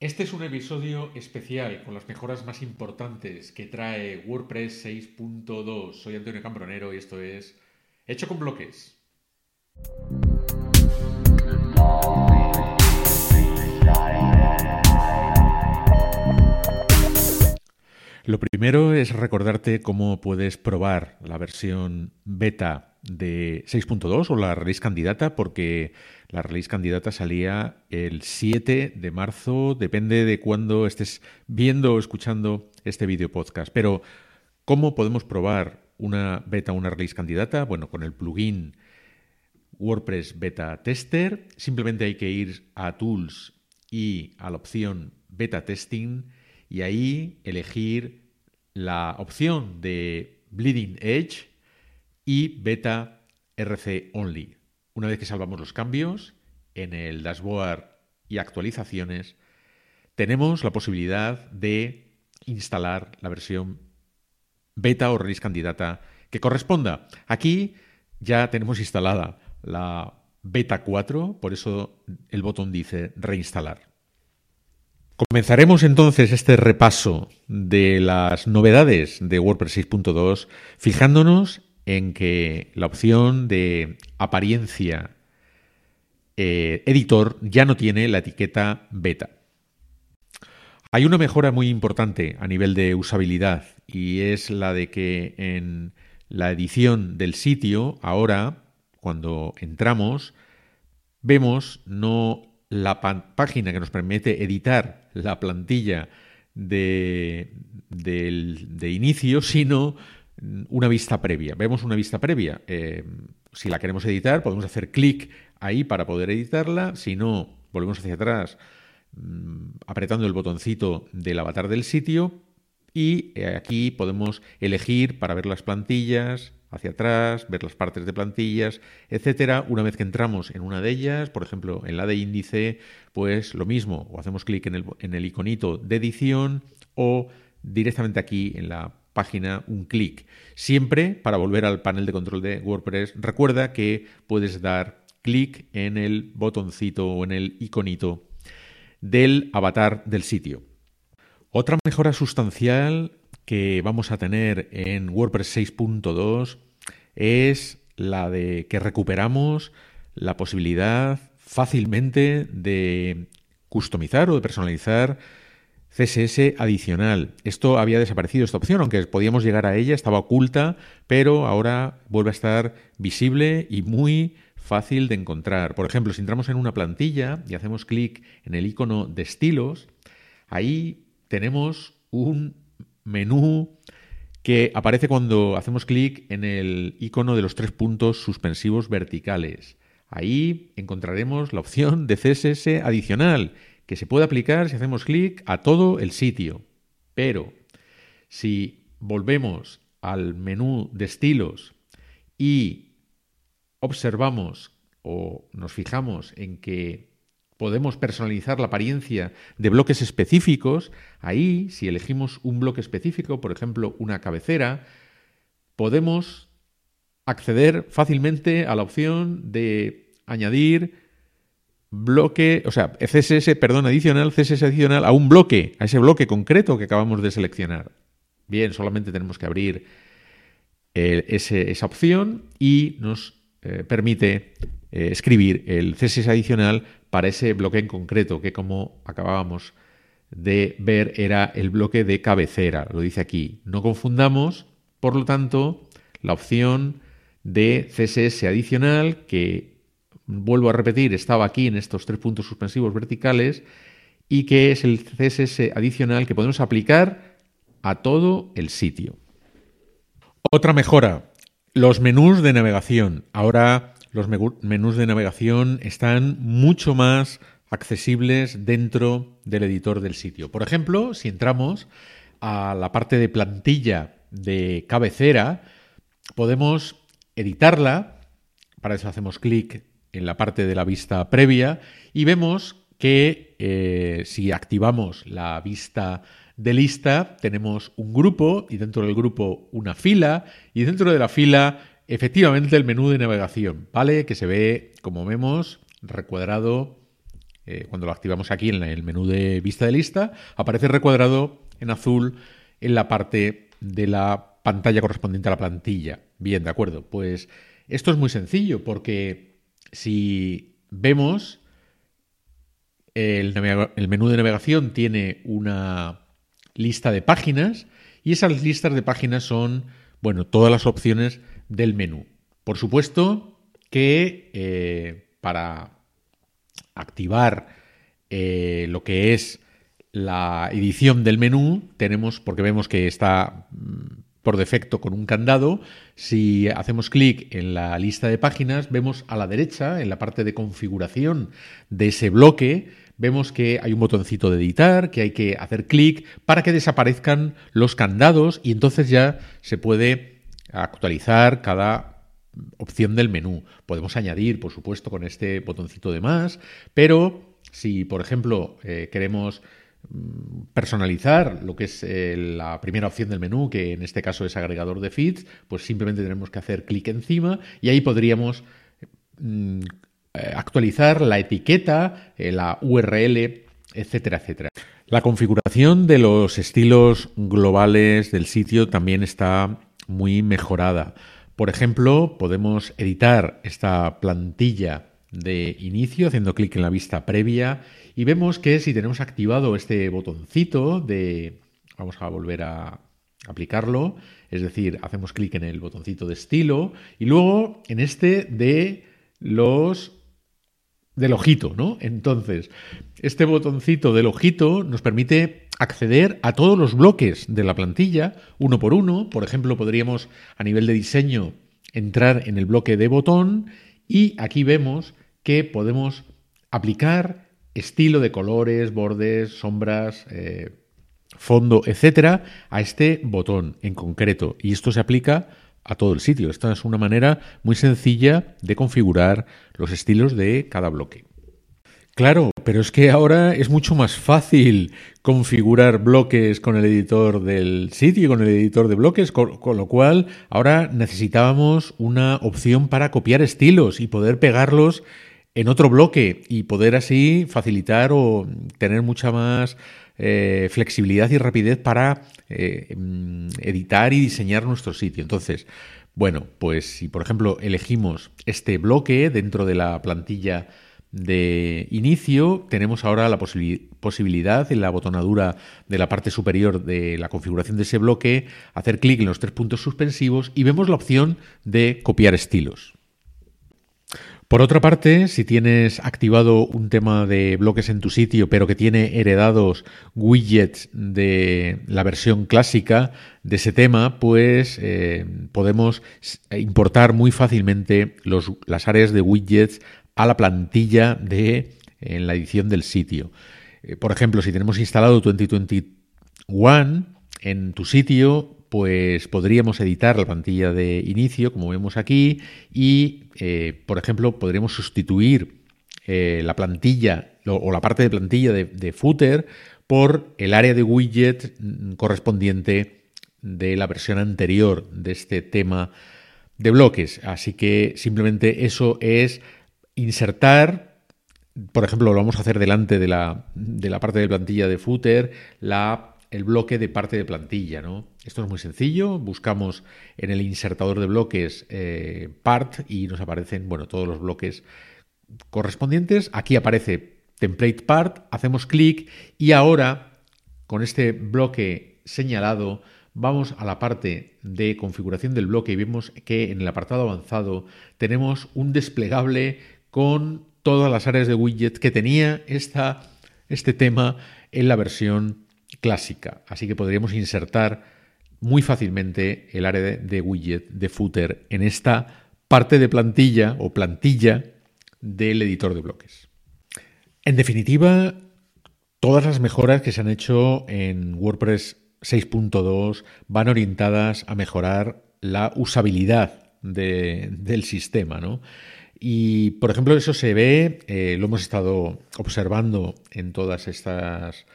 Este es un episodio especial con las mejoras más importantes que trae WordPress 6.2. Soy Antonio Cambronero y esto es Hecho con Bloques. Lo primero es recordarte cómo puedes probar la versión beta de 6.2 o la release candidata, porque la release candidata salía el 7 de marzo, depende de cuándo estés viendo o escuchando este video podcast. Pero, ¿cómo podemos probar una beta o una release candidata? Bueno, con el plugin WordPress Beta Tester, simplemente hay que ir a Tools y a la opción Beta Testing y ahí elegir la opción de Bleeding Edge y Beta RC Only. Una vez que salvamos los cambios en el dashboard y actualizaciones, tenemos la posibilidad de instalar la versión beta o release candidata que corresponda. Aquí ya tenemos instalada la beta 4, por eso el botón dice reinstalar. Comenzaremos entonces este repaso de las novedades de WordPress 6.2 fijándonos en que la opción de apariencia eh, editor ya no tiene la etiqueta beta. Hay una mejora muy importante a nivel de usabilidad y es la de que en la edición del sitio ahora, cuando entramos, vemos no la página que nos permite editar la plantilla de, inicio, sino una vista previa. Vemos una vista previa. Eh, si la queremos editar, podemos hacer clic ahí para poder editarla. Si no, volvemos hacia atrás mm, apretando el botoncito del avatar del sitio y eh, aquí podemos elegir para ver las plantillas, hacia atrás, ver las partes de plantillas, etcétera. Una vez que entramos en una de ellas, por ejemplo, en la de índice, pues lo mismo, o hacemos clic en el, en el iconito de edición o directamente aquí en la página un clic. Siempre para volver al panel de control de WordPress, recuerda que puedes dar clic en el botoncito o en el iconito del avatar del sitio. Otra mejora sustancial que vamos a tener en WordPress 6.2 es la de que recuperamos la posibilidad fácilmente de customizar o de personalizar CSS adicional. Esto había desaparecido, esta opción, aunque podíamos llegar a ella, estaba oculta, pero ahora vuelve a estar visible y muy fácil de encontrar. Por ejemplo, si entramos en una plantilla y hacemos clic en el icono de estilos, ahí tenemos un menú que aparece cuando hacemos clic en el icono de los tres puntos suspensivos verticales. Ahí encontraremos la opción de CSS adicional, que se puede aplicar si hacemos clic a todo el sitio. Pero si volvemos al menú de estilos y observamos o nos fijamos en que podemos personalizar la apariencia de bloques específicos. Ahí, si elegimos un bloque específico, por ejemplo, una cabecera, podemos acceder fácilmente a la opción de añadir bloque, o sea, CSS, perdón, adicional, CSS adicional a un bloque, a ese bloque concreto que acabamos de seleccionar. Bien, solamente tenemos que abrir eh, esa opción y nos eh, permite eh, escribir el CSS adicional para ese bloque en concreto, que como acabábamos de ver era el bloque de cabecera, lo dice aquí. No confundamos, por lo tanto, la opción de CSS adicional, que vuelvo a repetir, estaba aquí en estos tres puntos suspensivos verticales, y que es el CSS adicional que podemos aplicar a todo el sitio. Otra mejora, los menús de navegación. Ahora los menús de navegación están mucho más accesibles dentro del editor del sitio. Por ejemplo, si entramos a la parte de plantilla de cabecera, podemos editarla. Para eso hacemos clic en la parte de la vista previa y vemos que eh, si activamos la vista de lista tenemos un grupo y dentro del grupo una fila y dentro de la fila efectivamente el menú de navegación, ¿vale? Que se ve, como vemos, recuadrado eh, cuando lo activamos aquí en el menú de vista de lista, aparece recuadrado en azul en la parte de la pantalla correspondiente a la plantilla. Bien, de acuerdo. Pues esto es muy sencillo porque si vemos el, menú de navegación tiene una lista de páginas y esas listas de páginas son, bueno, todas las opciones del menú. Por supuesto que eh, para activar eh, lo que es la edición del menú, tenemos, porque vemos que está mm, por defecto con un candado, si hacemos clic en la lista de páginas, vemos a la derecha, en la parte de configuración de ese bloque, vemos que hay un botoncito de editar, que hay que hacer clic para que desaparezcan los candados y entonces ya se puede actualizar cada opción del menú. Podemos añadir, por supuesto, con este botoncito de más, pero si, por ejemplo, eh, queremos personalizar lo que es eh, la primera opción del menú, que en este caso es agregador de feeds, pues simplemente tenemos que hacer clic encima y ahí podríamos mm, eh, actualizar la etiqueta, eh, la URL, etcétera, etcétera. La configuración de los estilos globales del sitio también está muy mejorada. Por ejemplo, podemos editar esta plantilla de inicio haciendo clic en la vista previa y vemos que si tenemos activado este botoncito de... Vamos a volver a aplicarlo, es decir, hacemos clic en el botoncito de estilo y luego en este de los del ojito, ¿no? Entonces, este botoncito del ojito nos permite acceder a todos los bloques de la plantilla uno por uno. Por ejemplo, podríamos a nivel de diseño entrar en el bloque de botón y aquí vemos que podemos aplicar estilo de colores, bordes, sombras, eh, fondo, etcétera, a este botón en concreto. Y esto se aplica a todo el sitio. Esta es una manera muy sencilla de configurar los estilos de cada bloque. Claro, pero es que ahora es mucho más fácil configurar bloques con el editor del sitio y con el editor de bloques, con, lo cual ahora necesitábamos una opción para copiar estilos y poder pegarlos en otro bloque y poder así facilitar o tener mucha más eh, flexibilidad y rapidez para eh, mm, editar y diseñar nuestro sitio. Entonces, bueno, pues si por ejemplo elegimos este bloque dentro de la plantilla de inicio, tenemos ahora la posibilidad en la botonadura de la parte superior de la configuración de ese bloque, hacer clic en los tres puntos suspensivos y vemos la opción de copiar estilos. Por otra parte, si tienes activado un tema de bloques en tu sitio, pero que tiene heredados widgets de la versión clásica de ese tema, pues eh, podemos importar muy fácilmente las áreas de widgets a la plantilla de en la edición del sitio. Eh, por ejemplo, si tenemos instalado 2021 en tu sitio, pues podríamos editar la plantilla de inicio, como vemos aquí, y, eh, por ejemplo, podríamos sustituir eh, la plantilla o la parte de plantilla de, footer por el área de widget correspondiente de la versión anterior de este tema de bloques. Así que simplemente eso es insertar, por ejemplo, lo vamos a hacer delante de la, de la parte de plantilla de footer, la el bloque de parte de plantilla. ¿no? Esto es muy sencillo, buscamos en el insertador de bloques eh, part y nos aparecen bueno, todos los bloques correspondientes. Aquí aparece template part, hacemos clic y ahora con este bloque señalado vamos a la parte de configuración del bloque y vemos que en el apartado avanzado tenemos un desplegable con todas las áreas de widget que tenía esta, este tema en la versión clásica. Así que podríamos insertar muy fácilmente el área de, widget de footer en esta parte de plantilla o plantilla del editor de bloques. En definitiva, todas las mejoras que se han hecho en WordPress 6.2 van orientadas a mejorar la usabilidad del sistema. Y, por ejemplo, eso se ve, eh, lo hemos estado observando en todas estas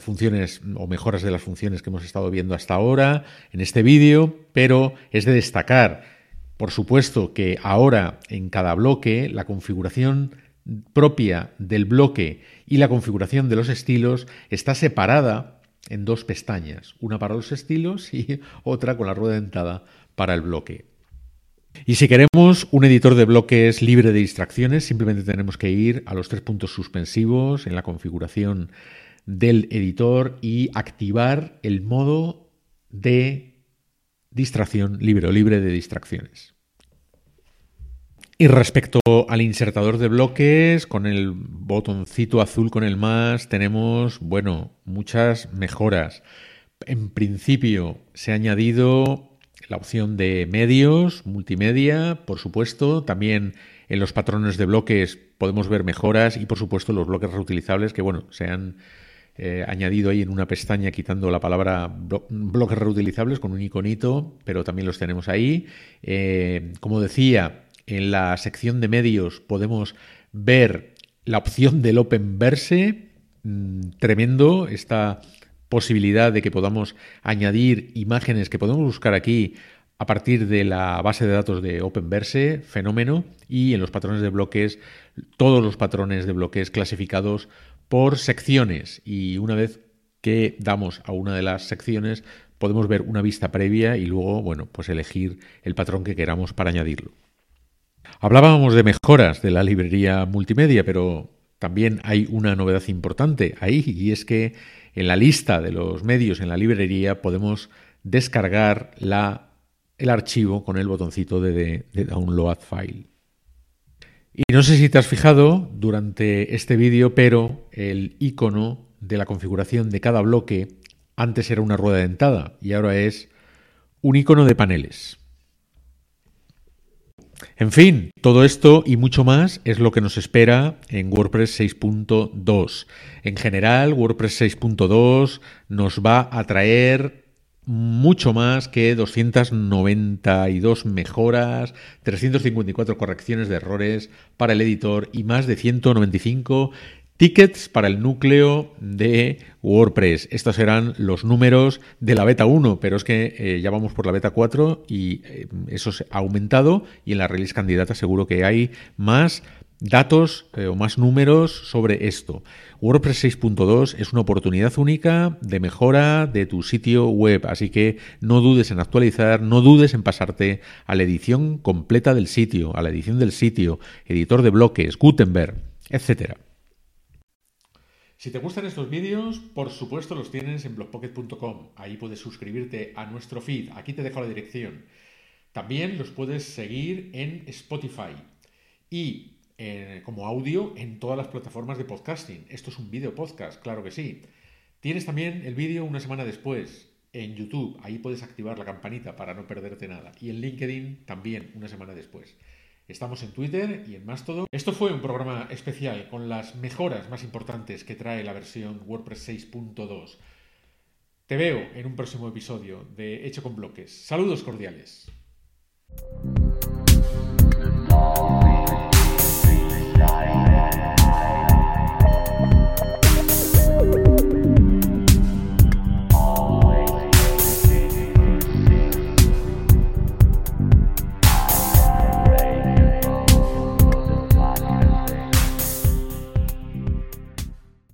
funciones o mejoras de las funciones que hemos estado viendo hasta ahora en este vídeo, pero es de destacar, por supuesto, que ahora en cada bloque la configuración propia del bloque y la configuración de los estilos está separada en dos pestañas, una para los estilos y otra con la rueda dentada para el bloque. Y si queremos un editor de bloques libre de distracciones, simplemente tenemos que ir a los tres puntos suspensivos en la configuración del editor y activar el modo de distracción libre o libre de distracciones. Y respecto al insertador de bloques, con el botoncito azul con el más, tenemos, bueno, muchas mejoras. En principio se ha añadido la opción de medios, multimedia, por supuesto. También en los patrones de bloques podemos ver mejoras y, por supuesto, los bloques reutilizables que, bueno, se han eh, añadido ahí en una pestaña quitando la palabra bloques reutilizables con un iconito, pero también los tenemos ahí. Eh, como decía, en la sección de medios podemos ver la opción del Openverse. Mm, tremendo esta posibilidad de que podamos añadir imágenes que podemos buscar aquí a partir de la base de datos de Openverse, fenómeno, y en los patrones de bloques, todos los patrones de bloques clasificados por secciones. Y una vez que damos a una de las secciones, podemos ver una vista previa y luego, bueno, pues elegir el patrón que queramos para añadirlo. Hablábamos de mejoras de la librería multimedia, pero también hay una novedad importante ahí y es que en la lista de los medios en la librería podemos descargar la, el archivo con el botoncito de, de Download File. Y no sé si te has fijado durante este vídeo, pero el icono de la configuración de cada bloque antes era una rueda dentada y ahora es un icono de paneles. En fin, todo esto y mucho más es lo que nos espera en WordPress 6.2. En general, WordPress 6.2 nos va a traer mucho más que 292 mejoras, 354 correcciones de errores para el editor y más de 195 Tickets para el núcleo de WordPress. Estos serán los números de la beta 1, pero es que eh, ya vamos por la beta 4 y eh, eso se ha aumentado y en la release candidata seguro que hay más datos eh, o más números sobre esto. WordPress 6.2 es una oportunidad única de mejora de tu sitio web, así que no dudes en actualizar, no dudes en pasarte a la edición completa del sitio, a la edición del sitio, editor de bloques, Gutenberg, etcétera. Si te gustan estos vídeos, por supuesto los tienes en blogpocket.com. Ahí puedes suscribirte a nuestro feed. Aquí te dejo la dirección. También los puedes seguir en Spotify y eh, como audio en todas las plataformas de podcasting. Esto es un vídeo podcast, claro que sí. Tienes también el vídeo una semana después en YouTube. Ahí puedes activar la campanita para no perderte nada. Y en LinkedIn también una semana después. Estamos en Twitter y en Mastodon. Esto fue un programa especial con las mejoras más importantes que trae la versión WordPress 6.2. Te veo en un próximo episodio de Hecho con Bloques. Saludos cordiales.